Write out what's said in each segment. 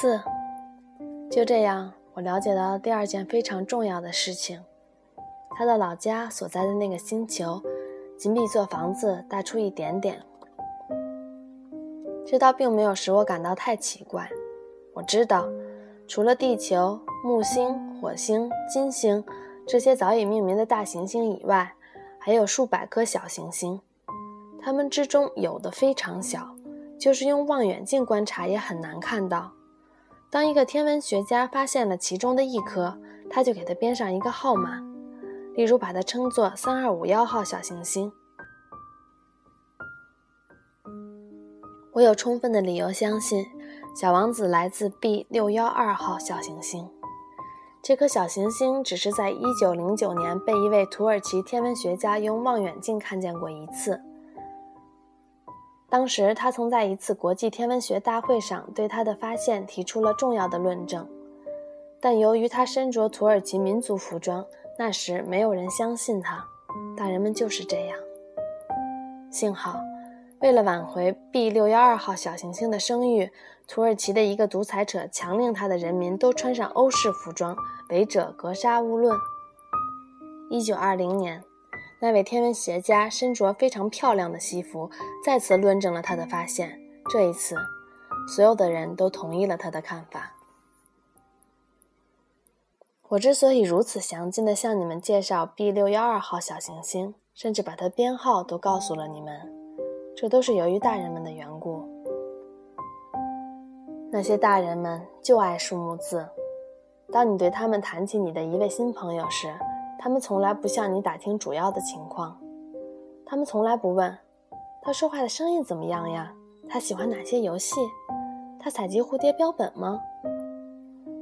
次。就这样，我了解到了第二件非常重要的事情：他的老家所在的那个星球，仅比座房子大出一点点。这倒并没有使我感到太奇怪。我知道，除了地球、木星、火星、金星这些早已命名的大行星以外，还有数百颗小行星。它们之中有的非常小，就是用望远镜观察也很难看到。当一个天文学家发现了其中的一颗，他就给它编上一个号码，例如把它称作三二五幺号小行星。我有充分的理由相信，小王子来自 B 六幺二号小行星。这颗小行星只是在一九零九年被一位土耳其天文学家用望远镜看见过一次。当时，他曾在一次国际天文学大会上对他的发现提出了重要的论证，但由于他身着土耳其民族服装，那时没有人相信他。大人们就是这样。幸好，为了挽回 B 六幺二号小行星的声誉，土耳其的一个独裁者强令他的人民都穿上欧式服装，违者格杀勿论。一九二零年。那位天文学家身着非常漂亮的西服，再次论证了他的发现。这一次，所有的人都同意了他的看法。我之所以如此详尽地向你们介绍 B 六幺二号小行星，甚至把它编号都告诉了你们，这都是由于大人们的缘故。那些大人们就爱数目字。当你对他们谈起你的一位新朋友时，他们从来不向你打听主要的情况，他们从来不问他说话的声音怎么样呀，他喜欢哪些游戏，他采集蝴蝶标本吗？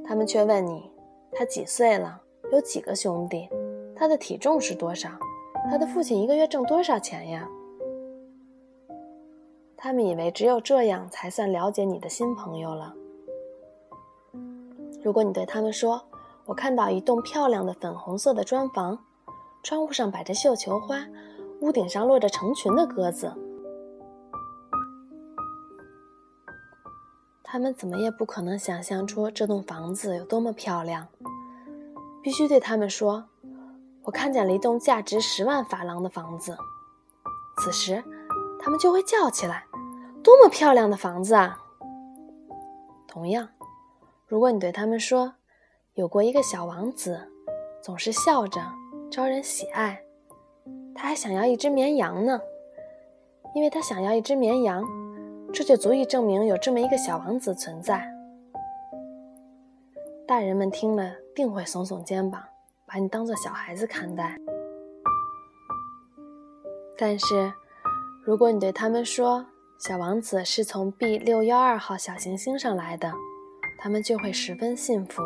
他们却问你他几岁了，有几个兄弟，他的体重是多少，他的父亲一个月挣多少钱呀？他们以为只有这样才算了解你的新朋友了。如果你对他们说，我看到一栋漂亮的粉红色的砖房，窗户上摆着绣球花，屋顶上落着成群的鸽子。他们怎么也不可能想象出这栋房子有多么漂亮。必须对他们说：“我看见了一栋价值十万法郎的房子。”此时，他们就会叫起来：“多么漂亮的房子啊！”同样，如果你对他们说，有过一个小王子，总是笑着，招人喜爱。他还想要一只绵羊呢，因为他想要一只绵羊，这就足以证明有这么一个小王子存在。大人们听了定会耸耸肩膀，把你当做小孩子看待。但是，如果你对他们说小王子是从 B 六幺二号小行星上来的，他们就会十分信服。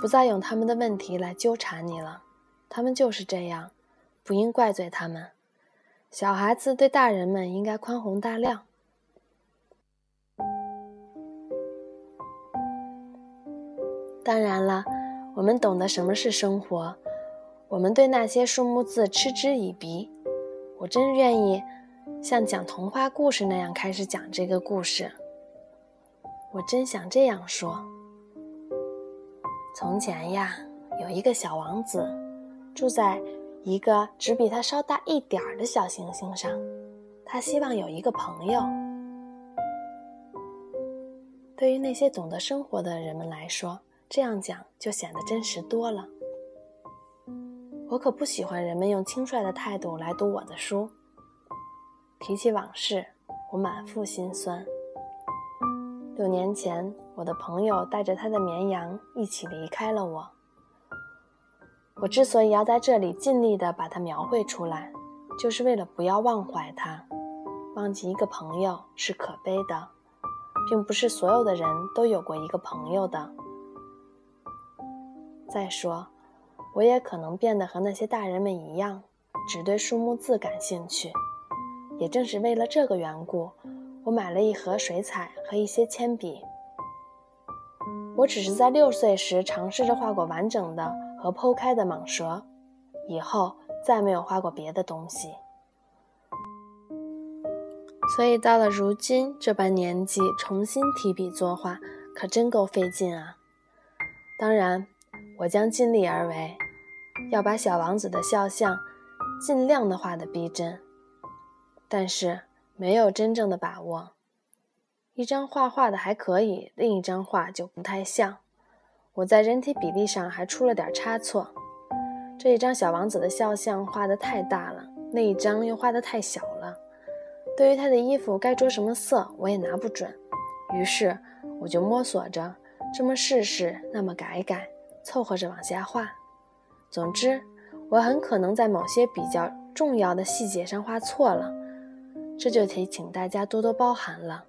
不再用他们的问题来纠缠你了，他们就是这样，不应怪罪他们。小孩子对大人们应该宽宏大量。当然了，我们懂得什么是生活，我们对那些数目字嗤之以鼻。我真愿意像讲童话故事那样开始讲这个故事。我真想这样说。从前呀，有一个小王子，住在一个只比他稍大一点儿的小行星上。他希望有一个朋友。对于那些懂得生活的人们来说，这样讲就显得真实多了。我可不喜欢人们用轻率的态度来读我的书。提起往事，我满腹心酸。六年前，我的朋友带着他的绵羊一起离开了我。我之所以要在这里尽力地把它描绘出来，就是为了不要忘怀它。忘记一个朋友是可悲的，并不是所有的人都有过一个朋友的。再说，我也可能变得和那些大人们一样，只对数目字感兴趣。也正是为了这个缘故。我买了一盒水彩和一些铅笔。我只是在六岁时尝试着画过完整的和剖开的蟒蛇，以后再没有画过别的东西。所以到了如今这般年纪，重新提笔作画，可真够费劲啊！当然，我将尽力而为，要把小王子的肖像尽量的画得逼真，但是没有真正的把握。一张画画的还可以，另一张画就不太像。我在人体比例上还出了点差错，这一张小王子的肖像画得太大了，那一张又画得太小了。对于他的衣服该着什么色，我也拿不准。于是我就摸索着，这么试试，那么改改，凑合着往下画。总之，我很可能在某些比较重要的细节上画错了，这就得请大家多多包涵了。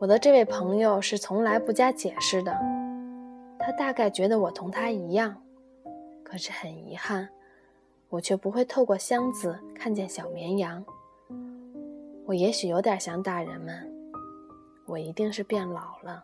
我的这位朋友是从来不加解释的。他大概觉得我同他一样，可是很遗憾，我却不会透过箱子看见小绵羊。我也许有点像大人们，我一定是变老了。